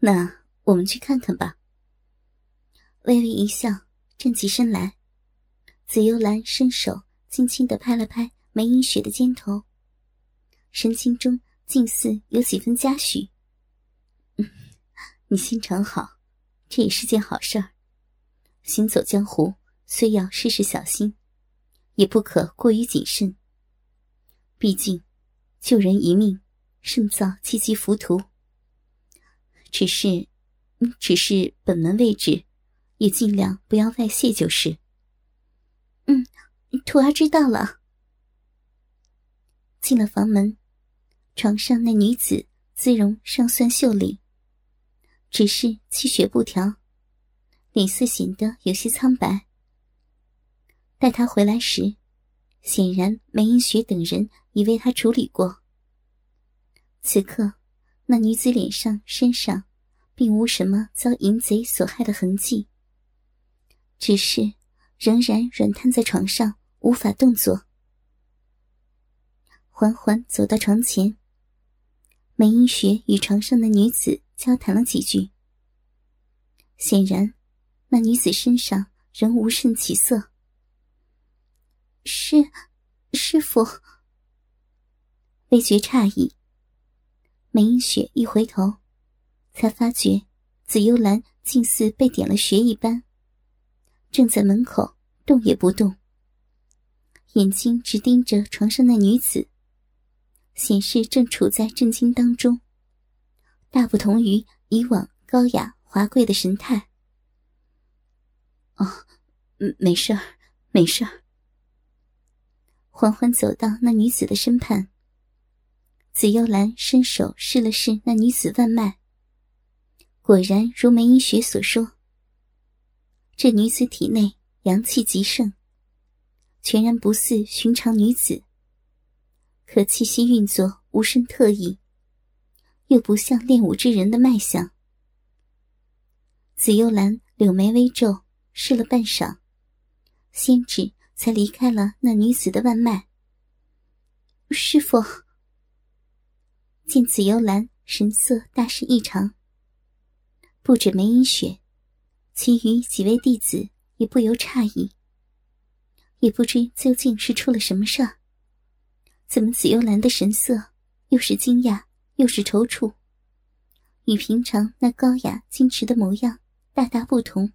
那我们去看看吧。微微一笑，站起身来。紫幽兰伸手轻轻的拍了拍梅英雪的肩头，神情中竟似有几分嘉许。嗯，你心肠好，这也是件好事儿。行走江湖，虽要事事小心，也不可过于谨慎。毕竟，救人一命，胜造七级浮屠。只是，只是本门位置，也尽量不要外泄就是。嗯，徒儿知道了。进了房门，床上那女子姿容尚算秀丽，只是气血不调，脸色显得有些苍白。待她回来时，显然梅英雪等人已为她处理过。此刻。那女子脸上、身上，并无什么遭淫贼所害的痕迹，只是仍然软瘫在床上，无法动作。缓缓走到床前，梅英雪与床上的女子交谈了几句。显然，那女子身上仍无甚起色。是，师傅。微觉诧异。梅英雪一回头，才发觉紫幽兰竟似被点了穴一般，正在门口动也不动，眼睛直盯着床上那女子，显示正处在震惊当中，大不同于以往高雅华贵的神态。哦，没事儿，没事儿。缓缓走到那女子的身畔。紫幽兰伸手试了试那女子腕脉，果然如梅英雪所说，这女子体内阳气极盛，全然不似寻常女子。可气息运作无甚特异，又不像练武之人的脉象。紫幽兰柳眉微皱，试了半晌，仙指才离开了那女子的腕脉。师傅。见紫幽兰神色大是异常，不止梅英雪，其余几位弟子也不由诧异。也不知究竟是出了什么事儿，怎么紫幽兰的神色又是惊讶又是踌躇，与平常那高雅矜持的模样大大不同。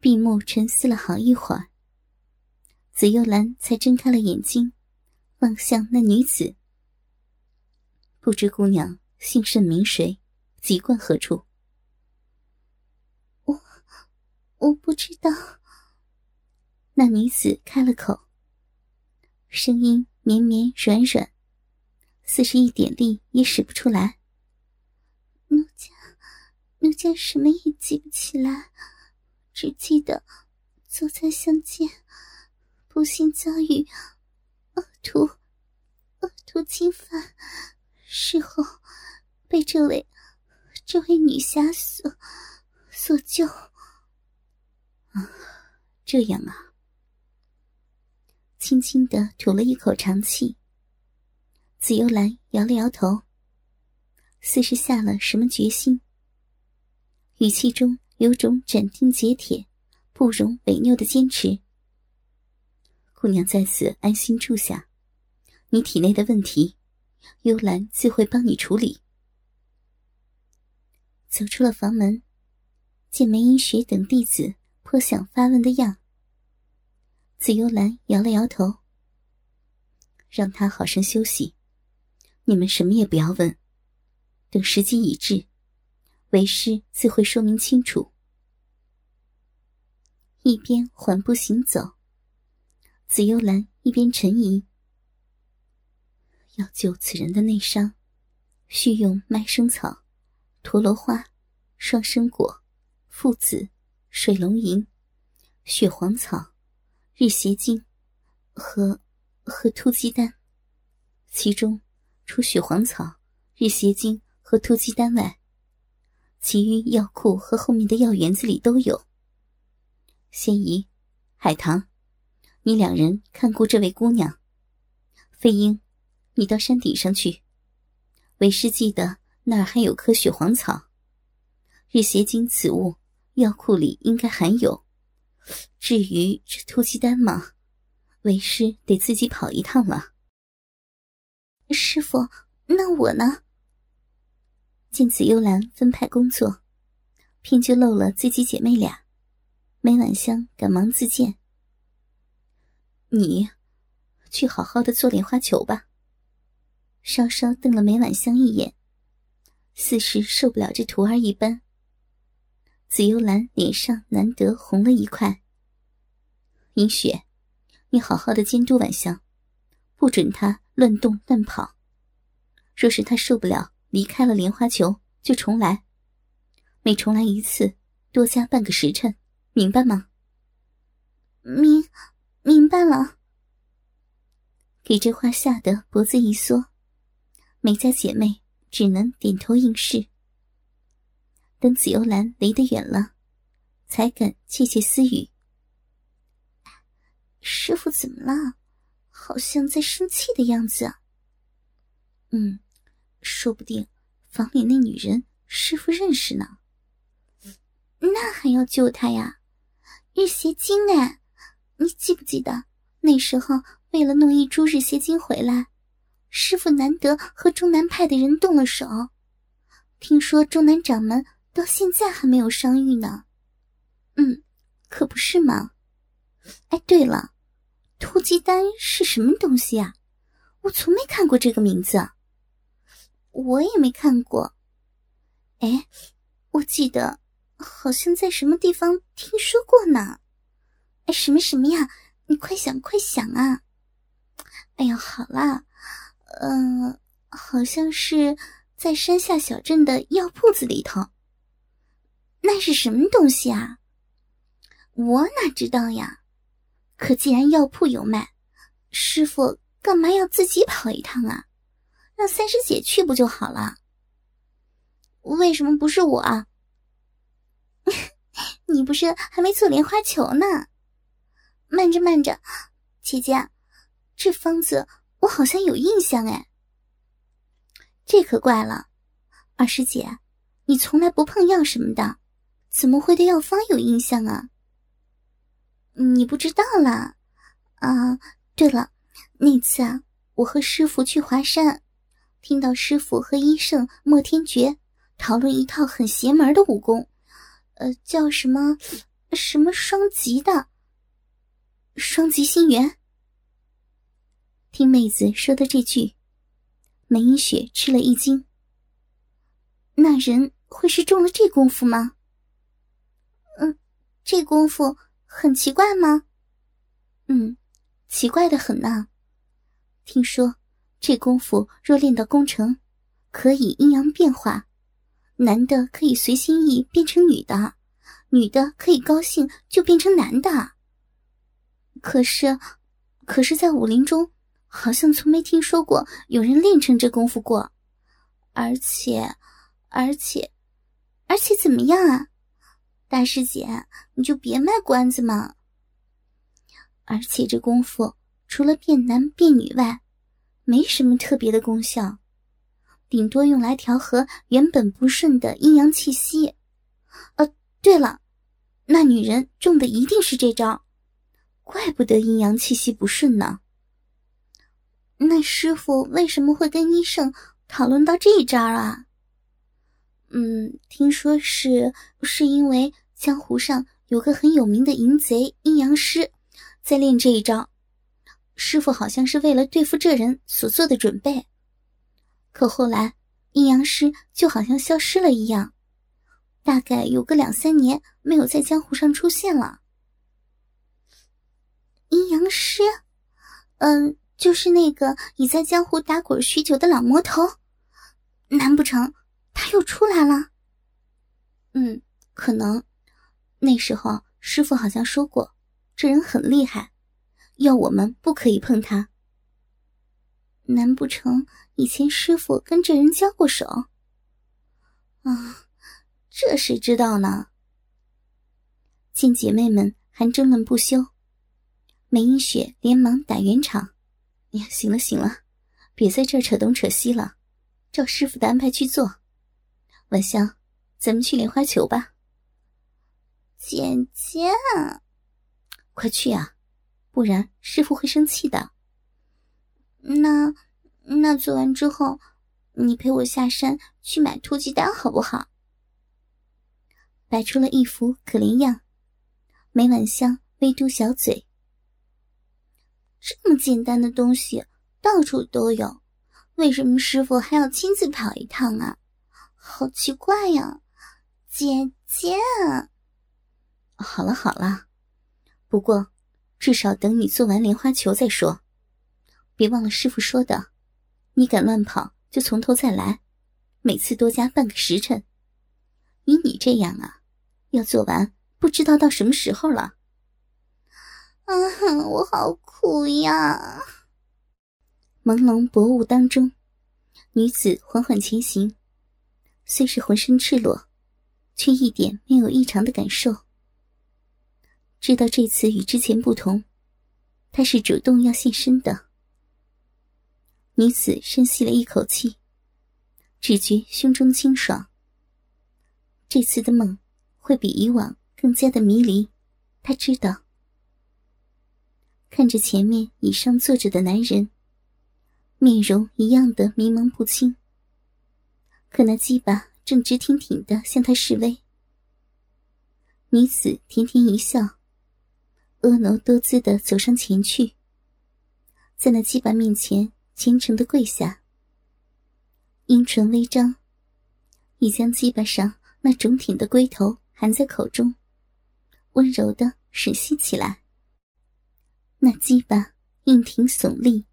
闭目沉思了好一会儿，紫幽兰才睁开了眼睛，望向那女子。不知姑娘姓甚名谁，籍贯何处？我我不知道。那女子开了口，声音绵绵软软，似是一点力也使不出来。奴家，奴家什么也记不起来，只记得昨在乡间，不幸遭遇恶徒恶徒侵犯。事后，被这位这位女侠所所救。啊，这样啊。轻轻的吐了一口长气。紫幽兰摇了摇头，似是下了什么决心，语气中有种斩钉截铁、不容违拗的坚持。姑娘在此安心住下，你体内的问题。幽兰自会帮你处理。走出了房门，见梅英雪等弟子颇想发问的样，紫幽兰摇了摇头，让他好生休息。你们什么也不要问，等时机已至，为师自会说明清楚。一边缓步行走，紫幽兰一边沉吟。要救此人的内伤，需用麦生草、陀螺花、双生果、附子、水龙吟、血黄草、日邪精和和突鸡丹。其中，除血黄草、日邪精和突鸡丹外，其余药库和后面的药园子里都有。仙姨、海棠，你两人看顾这位姑娘。飞鹰。你到山顶上去，为师记得那儿还有棵雪黄草，日邪精此物，药库里应该含有。至于这突击丹嘛，为师得自己跑一趟了。师傅，那我呢？见紫幽兰分派工作，偏就漏了自己姐妹俩。梅婉香赶忙自荐：“你去好好的做莲花球吧。”稍稍瞪了梅婉香一眼，似是受不了这徒儿一般。紫幽兰脸上难得红了一块。银雪，你好好的监督晚香，不准她乱动乱跑。若是她受不了，离开了莲花球，就重来。每重来一次，多加半个时辰，明白吗？明，明白了。给这话吓得脖子一缩。梅家姐妹只能点头应是。等紫幽兰离得远了，才敢窃窃私语：“师傅怎么了？好像在生气的样子。”“嗯，说不定房里那女人师傅认识呢。”“那还要救她呀？日邪精哎！你记不记得那时候为了弄一株日邪精回来？”师傅难得和中南派的人动了手，听说中南掌门到现在还没有伤愈呢。嗯，可不是吗？哎，对了，突击丹是什么东西啊？我从没看过这个名字。我也没看过。哎，我记得好像在什么地方听说过呢。哎，什么什么呀？你快想快想啊！哎呀，好啦。嗯，好像是在山下小镇的药铺子里头。那是什么东西啊？我哪知道呀？可既然药铺有卖，师傅干嘛要自己跑一趟啊？让三师姐去不就好了？为什么不是我啊？你不是还没做莲花球呢？慢着，慢着，姐姐，这方子。我好像有印象哎，这可怪了，二师姐，你从来不碰药什么的，怎么会对药方有印象啊？你不知道啦？啊，对了，那次啊，我和师傅去华山，听到师傅和医圣莫天觉讨论一套很邪门的武功，呃，叫什么什么双极的，双极心元。听妹子说的这句，梅英雪吃了一惊。那人会是中了这功夫吗？嗯，这功夫很奇怪吗？嗯，奇怪的很呐。听说这功夫若练到功成，可以阴阳变化，男的可以随心意变成女的，女的可以高兴就变成男的。可是，可是在武林中。好像从没听说过有人练成这功夫过，而且，而且，而且怎么样啊？大师姐，你就别卖关子嘛。而且这功夫除了变男变女外，没什么特别的功效，顶多用来调和原本不顺的阴阳气息。呃，对了，那女人中的一定是这招，怪不得阴阳气息不顺呢。那师傅为什么会跟医生讨论到这一招啊？嗯，听说是是因为江湖上有个很有名的淫贼阴阳师，在练这一招。师傅好像是为了对付这人所做的准备。可后来阴阳师就好像消失了一样，大概有个两三年没有在江湖上出现了。阴阳师，嗯。就是那个已在江湖打滚许久的老魔头，难不成他又出来了？嗯，可能。那时候师傅好像说过，这人很厉害，要我们不可以碰他。难不成以前师傅跟这人交过手？啊，这谁知道呢？见姐妹们还争论不休，梅英雪连忙打圆场。呀，行了行了，别在这扯东扯西了，照师傅的安排去做。晚香，咱们去莲花球吧。姐姐，快去啊，不然师傅会生气的。那那做完之后，你陪我下山去买突击丹好不好？摆出了一副可怜样，梅晚香微嘟小嘴。这么简单的东西到处都有，为什么师傅还要亲自跑一趟啊？好奇怪呀，姐姐。好了好了，不过至少等你做完莲花球再说。别忘了师傅说的，你敢乱跑就从头再来，每次多加半个时辰。以你这样啊，要做完不知道到什么时候了。啊，我好苦呀！朦胧薄雾当中，女子缓缓前行，虽是浑身赤裸，却一点没有异常的感受。知道这次与之前不同，她是主动要现身的。女子深吸了一口气，只觉胸中清爽。这次的梦会比以往更加的迷离，她知道。看着前面椅上坐着的男人，面容一样的迷蒙不清，可那鸡巴正直挺挺的向他示威。女子甜甜一笑。婀娜多姿的走上前去，在那鸡巴面前虔诚的跪下，阴唇微张，已将鸡巴上那肿挺的龟头含在口中，温柔的吮吸起来。那鸡巴硬挺耸立，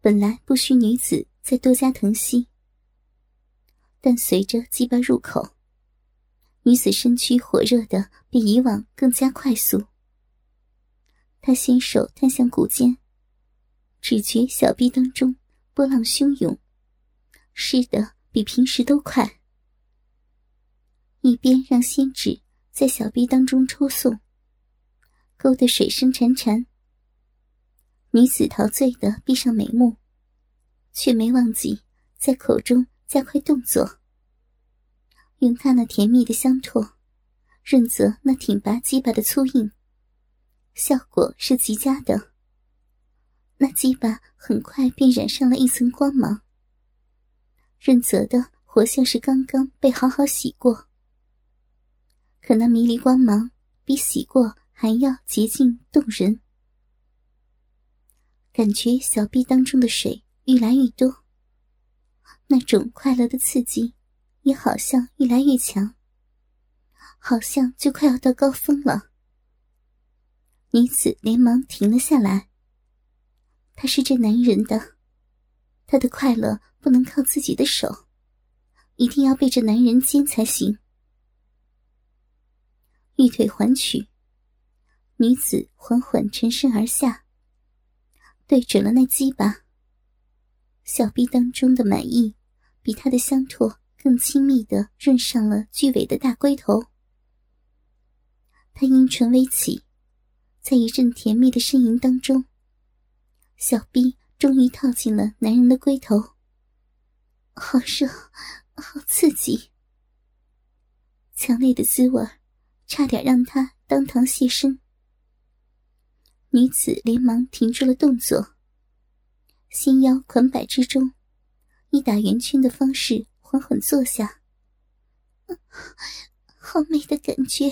本来不需女子再多加疼惜，但随着鸡巴入口，女子身躯火热的比以往更加快速。他先手探向骨间，只觉小臂当中波浪汹涌，湿得比平时都快。一边让仙指在小臂当中抽送，勾得水声潺潺。女子陶醉的闭上眉目，却没忘记在口中加快动作，用她那甜蜜的香唾润泽那挺拔鸡巴的粗硬。效果是极佳的，那鸡巴很快便染上了一层光芒，润泽的活像是刚刚被好好洗过。可那迷离光芒比洗过还要洁净动人，感觉小臂当中的水愈来愈多，那种快乐的刺激也好像愈来愈强，好像就快要到高峰了。女子连忙停了下来。她是这男人的，她的快乐不能靠自己的手，一定要被这男人奸才行。玉腿环曲，女子缓缓沉身而下，对准了那鸡巴。小臂当中的满意，比他的香唾更亲密的润上了巨尾的大龟头。他阴唇微起。在一阵甜蜜的呻吟当中，小臂终于套进了男人的龟头。好热，好刺激！强烈的滋味差点让他当堂现身。女子连忙停住了动作，心腰款摆之中，以打圆圈的方式缓缓坐下。好美的感觉！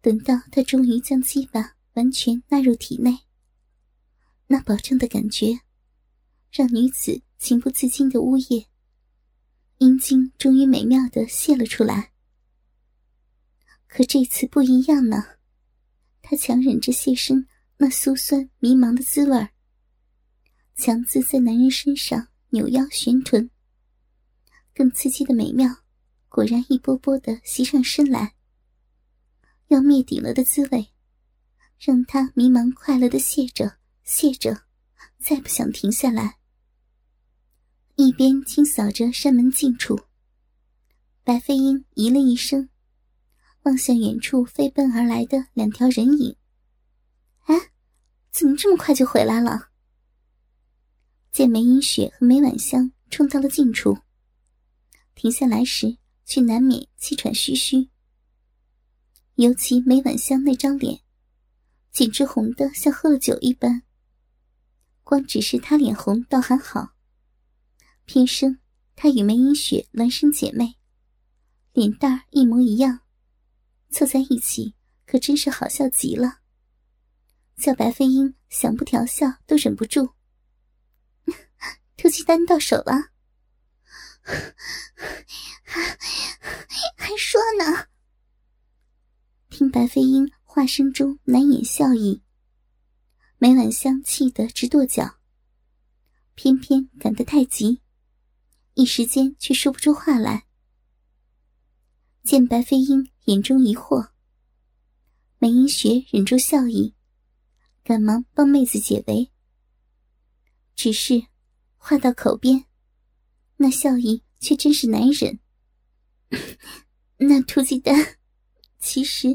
等到他终于将鸡巴完全纳入体内，那保证的感觉，让女子情不自禁的呜咽，阴茎终于美妙的泄了出来。可这次不一样呢，她强忍着泄身那酥酸迷茫的滋味强自在男人身上扭腰旋臀，更刺激的美妙，果然一波波的袭上身来。要灭顶了的滋味，让他迷茫快乐的谢着谢着，再不想停下来。一边清扫着山门近处，白飞鹰咦了一声，望向远处飞奔而来的两条人影。哎，怎么这么快就回来了？见梅英雪和梅婉香冲到了近处，停下来时，却难免气喘吁吁。尤其梅婉香那张脸，简直红得像喝了酒一般。光只是她脸红倒还好，偏生她与梅英雪孪生姐妹，脸蛋儿一模一样，凑在一起可真是好笑极了。叫白飞鹰想不调笑都忍不住。突击丹到手了。还说呢？听白飞鹰话声中难掩笑意，梅婉香气得直跺脚，偏偏赶得太急，一时间却说不出话来。见白飞鹰眼中疑惑，梅英雪忍住笑意，赶忙帮妹子解围。只是话到口边。那笑意却真是难忍。那突击丹其实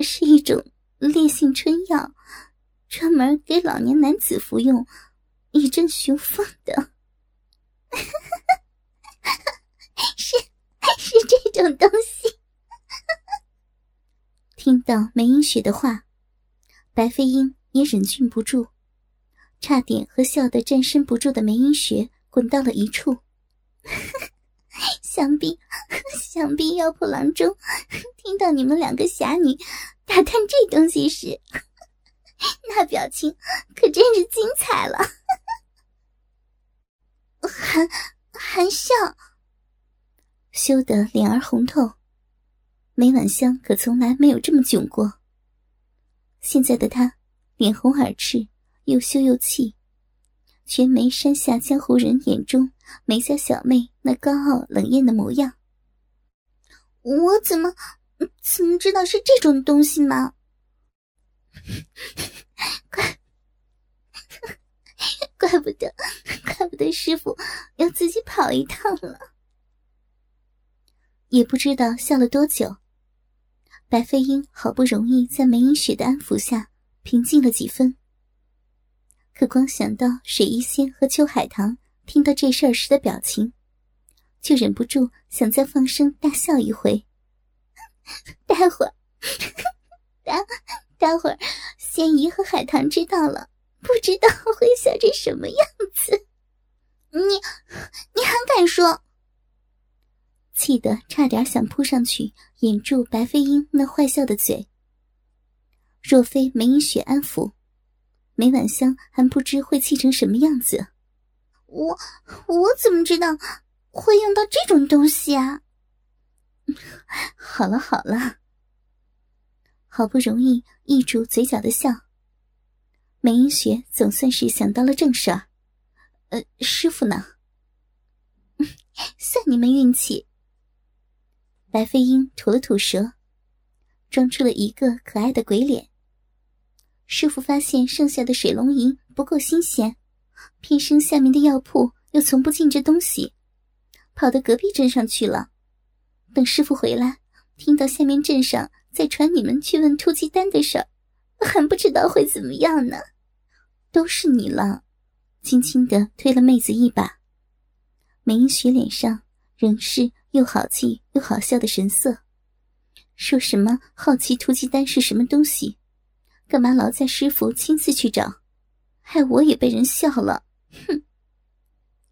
是一种烈性春药，专门给老年男子服用，以镇雄风的。是 是这种东西。听到梅英雪的话，白飞鹰也忍俊不住，差点和笑得站身不住的梅英雪滚到了一处。想必，想必药铺郎中听到你们两个侠女打探这东西时，那表情可真是精彩了，含含笑，羞得脸儿红透。梅婉香可从来没有这么囧过。现在的她脸红耳赤，又羞又气。全没山下江湖人眼中梅家小妹那高傲冷艳的模样。我怎么怎么知道是这种东西吗？怪 怪不得，怪不得师傅要自己跑一趟了。也不知道笑了多久，白飞鹰好不容易在梅影雪的安抚下平静了几分。可光想到水一仙和秋海棠听到这事儿时的表情，就忍不住想再放声大笑一回。待会儿，待待会儿，仙姨和海棠知道了，不知道会笑成什么样子。你，你还敢说？气得差点想扑上去掩住白飞鹰那坏笑的嘴。若非梅影雪安抚。梅婉香还不知会气成什么样子，我我怎么知道会用到这种东西啊？好了好了，好不容易抑住嘴角的笑，梅英雪总算是想到了正事儿。呃，师傅呢？算你们运气。白飞鹰吐了吐舌，装出了一个可爱的鬼脸。师傅发现剩下的水龙吟不够新鲜，偏生下面的药铺又从不进这东西，跑到隔壁镇上去了。等师傅回来，听到下面镇上在传你们去问突击丹的事儿，还不知道会怎么样呢。都是你了，轻轻的推了妹子一把。梅英雪脸上仍是又好气又好笑的神色，说什么好奇突击丹是什么东西。干嘛劳在师傅亲自去找，害我也被人笑了。哼！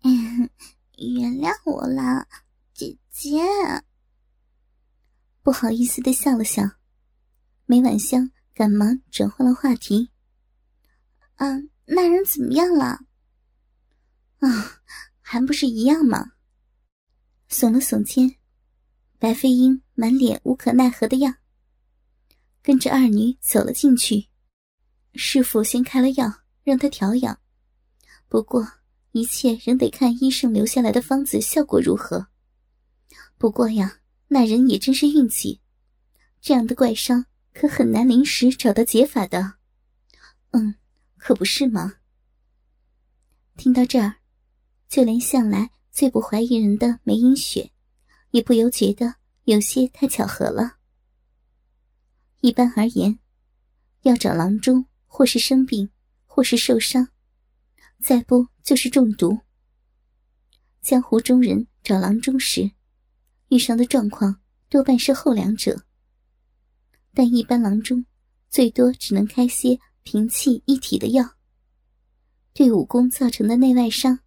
原谅我了，姐姐。不好意思的笑了笑，梅婉香赶忙转换了话题。嗯，那人怎么样了？啊，还不是一样吗？耸了耸肩，白飞鹰满脸无可奈何的样。跟着二女走了进去，师傅先开了药，让他调养。不过一切仍得看医生留下来的方子效果如何。不过呀，那人也真是运气，这样的怪伤可很难临时找到解法的。嗯，可不是吗？听到这儿，就连向来最不怀疑人的梅英雪，也不由觉得有些太巧合了。一般而言，要找郎中，或是生病，或是受伤，再不就是中毒。江湖中人找郎中时，遇上的状况多半是后两者。但一般郎中最多只能开些平气一体的药，对武功造成的内外伤，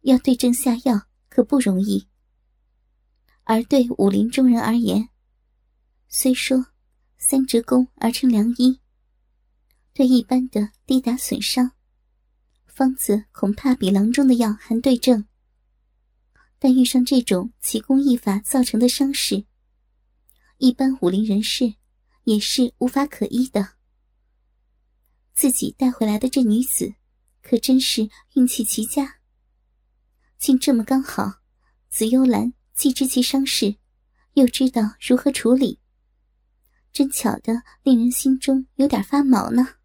要对症下药可不容易。而对武林中人而言，虽说三折弓而成良医，对一般的滴打损伤，方子恐怕比郎中的药还对症。但遇上这种奇功异法造成的伤势，一般武林人士也是无法可医的。自己带回来的这女子，可真是运气奇佳，竟这么刚好。紫幽兰既知其伤势，又知道如何处理，真巧的令人心中有点发毛呢。